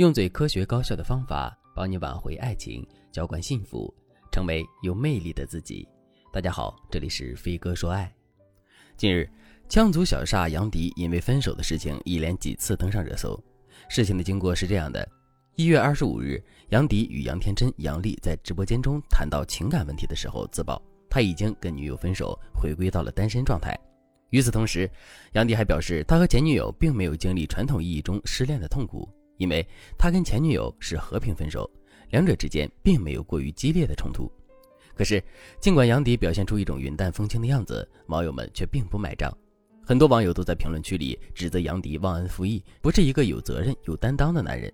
用最科学高效的方法帮你挽回爱情，浇灌幸福，成为有魅力的自己。大家好，这里是飞哥说爱。近日，羌族小煞杨迪因为分手的事情一连几次登上热搜。事情的经过是这样的：一月二十五日，杨迪与杨天真、杨丽在直播间中谈到情感问题的时候，自曝他已经跟女友分手，回归到了单身状态。与此同时，杨迪还表示，他和前女友并没有经历传统意义中失恋的痛苦。因为他跟前女友是和平分手，两者之间并没有过于激烈的冲突。可是，尽管杨迪表现出一种云淡风轻的样子，网友们却并不买账。很多网友都在评论区里指责杨迪忘恩负义，不是一个有责任、有担当的男人。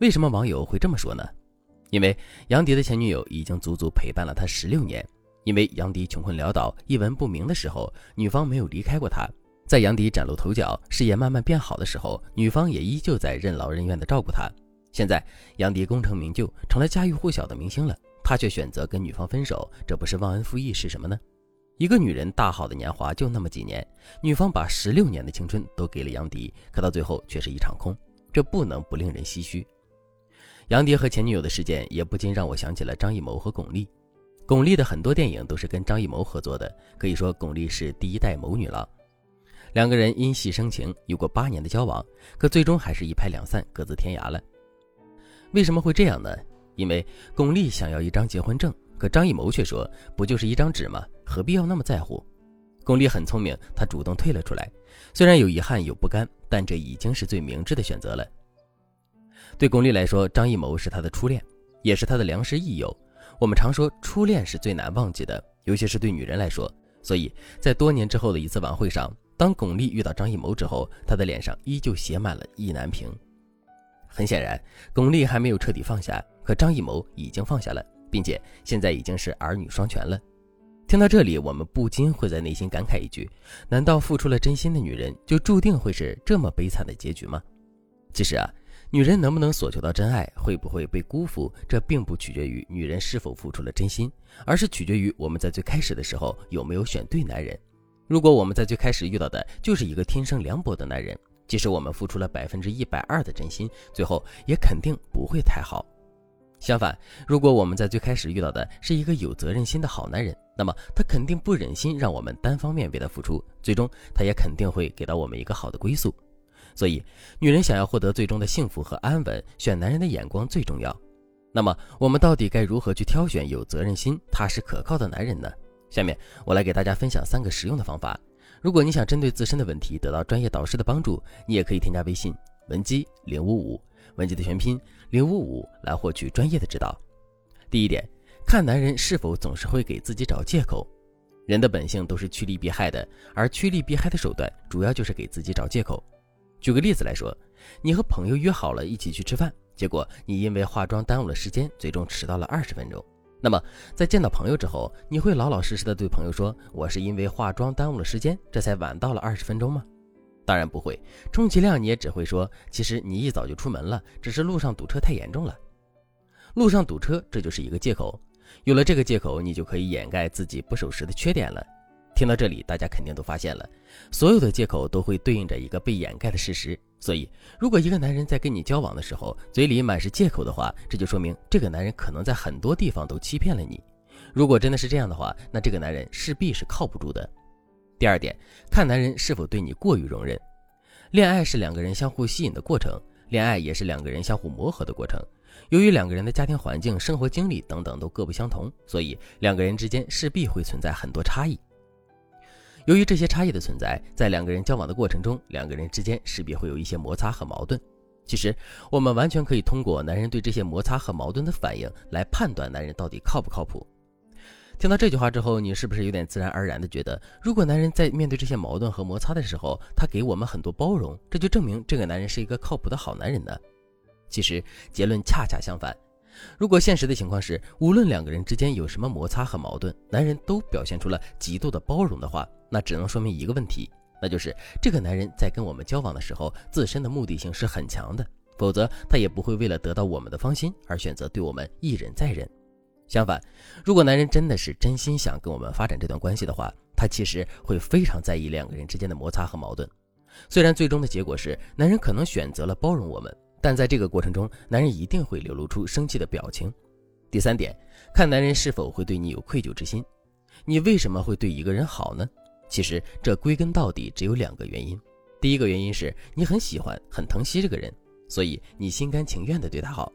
为什么网友会这么说呢？因为杨迪的前女友已经足足陪伴了他十六年。因为杨迪穷困潦倒、一文不名的时候，女方没有离开过他。在杨迪崭露头角、事业慢慢变好的时候，女方也依旧在任劳任怨地照顾他。现在杨迪功成名就，成了家喻户晓的明星了，他却选择跟女方分手，这不是忘恩负义是什么呢？一个女人大好的年华就那么几年，女方把十六年的青春都给了杨迪，可到最后却是一场空，这不能不令人唏嘘。杨迪和前女友的事件也不禁让我想起了张艺谋和巩俐。巩俐的很多电影都是跟张艺谋合作的，可以说巩俐是第一代谋女郎。两个人因戏生情，有过八年的交往，可最终还是一拍两散，各自天涯了。为什么会这样呢？因为巩俐想要一张结婚证，可张艺谋却说：“不就是一张纸吗？何必要那么在乎？”巩俐很聪明，她主动退了出来。虽然有遗憾有不甘，但这已经是最明智的选择了。对巩俐来说，张艺谋是她的初恋，也是她的良师益友。我们常说，初恋是最难忘记的，尤其是对女人来说。所以在多年之后的一次晚会上。当巩俐遇到张艺谋之后，她的脸上依旧写满了意难平。很显然，巩俐还没有彻底放下，可张艺谋已经放下了，并且现在已经是儿女双全了。听到这里，我们不禁会在内心感慨一句：难道付出了真心的女人就注定会是这么悲惨的结局吗？其实啊，女人能不能索求到真爱，会不会被辜负，这并不取决于女人是否付出了真心，而是取决于我们在最开始的时候有没有选对男人。如果我们在最开始遇到的就是一个天生凉薄的男人，即使我们付出了百分之一百二的真心，最后也肯定不会太好。相反，如果我们在最开始遇到的是一个有责任心的好男人，那么他肯定不忍心让我们单方面为他付出，最终他也肯定会给到我们一个好的归宿。所以，女人想要获得最终的幸福和安稳，选男人的眼光最重要。那么，我们到底该如何去挑选有责任心、踏实可靠的男人呢？下面我来给大家分享三个实用的方法。如果你想针对自身的问题得到专业导师的帮助，你也可以添加微信文姬零五五，文姬的全拼零五五来获取专业的指导。第一点，看男人是否总是会给自己找借口。人的本性都是趋利避害的，而趋利避害的手段主要就是给自己找借口。举个例子来说，你和朋友约好了一起去吃饭，结果你因为化妆耽误了时间，最终迟到了二十分钟。那么，在见到朋友之后，你会老老实实的对朋友说：“我是因为化妆耽误了时间，这才晚到了二十分钟吗？”当然不会，充其量你也只会说：“其实你一早就出门了，只是路上堵车太严重了。”路上堵车，这就是一个借口。有了这个借口，你就可以掩盖自己不守时的缺点了。听到这里，大家肯定都发现了，所有的借口都会对应着一个被掩盖的事实。所以，如果一个男人在跟你交往的时候，嘴里满是借口的话，这就说明这个男人可能在很多地方都欺骗了你。如果真的是这样的话，那这个男人势必是靠不住的。第二点，看男人是否对你过于容忍。恋爱是两个人相互吸引的过程，恋爱也是两个人相互磨合的过程。由于两个人的家庭环境、生活经历等等都各不相同，所以两个人之间势必会存在很多差异。由于这些差异的存在，在两个人交往的过程中，两个人之间势必会有一些摩擦和矛盾。其实，我们完全可以通过男人对这些摩擦和矛盾的反应来判断男人到底靠不靠谱。听到这句话之后，你是不是有点自然而然的觉得，如果男人在面对这些矛盾和摩擦的时候，他给我们很多包容，这就证明这个男人是一个靠谱的好男人呢？其实结论恰恰相反。如果现实的情况是，无论两个人之间有什么摩擦和矛盾，男人都表现出了极度的包容的话，那只能说明一个问题，那就是这个男人在跟我们交往的时候，自身的目的性是很强的，否则他也不会为了得到我们的芳心而选择对我们一忍再忍。相反，如果男人真的是真心想跟我们发展这段关系的话，他其实会非常在意两个人之间的摩擦和矛盾。虽然最终的结果是男人可能选择了包容我们。但在这个过程中，男人一定会流露出生气的表情。第三点，看男人是否会对你有愧疚之心。你为什么会对一个人好呢？其实这归根到底只有两个原因。第一个原因是你很喜欢、很疼惜这个人，所以你心甘情愿地对他好。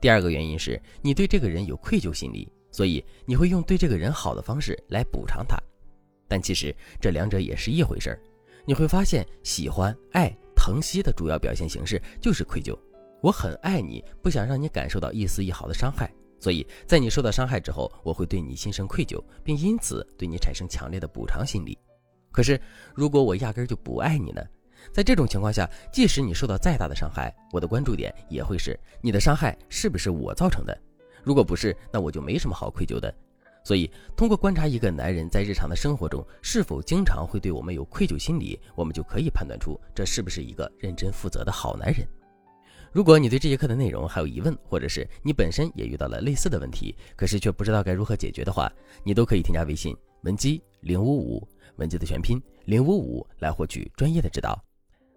第二个原因是你对这个人有愧疚心理，所以你会用对这个人好的方式来补偿他。但其实这两者也是一回事儿。你会发现，喜欢、爱。疼惜的主要表现形式就是愧疚。我很爱你，不想让你感受到一丝一毫的伤害，所以在你受到伤害之后，我会对你心生愧疚，并因此对你产生强烈的补偿心理。可是，如果我压根就不爱你呢？在这种情况下，即使你受到再大的伤害，我的关注点也会是你的伤害是不是我造成的？如果不是，那我就没什么好愧疚的。所以，通过观察一个男人在日常的生活中是否经常会对我们有愧疚心理，我们就可以判断出这是不是一个认真负责的好男人。如果你对这节课的内容还有疑问，或者是你本身也遇到了类似的问题，可是却不知道该如何解决的话，你都可以添加微信文姬零五五，文姬的全拼零五五来获取专业的指导。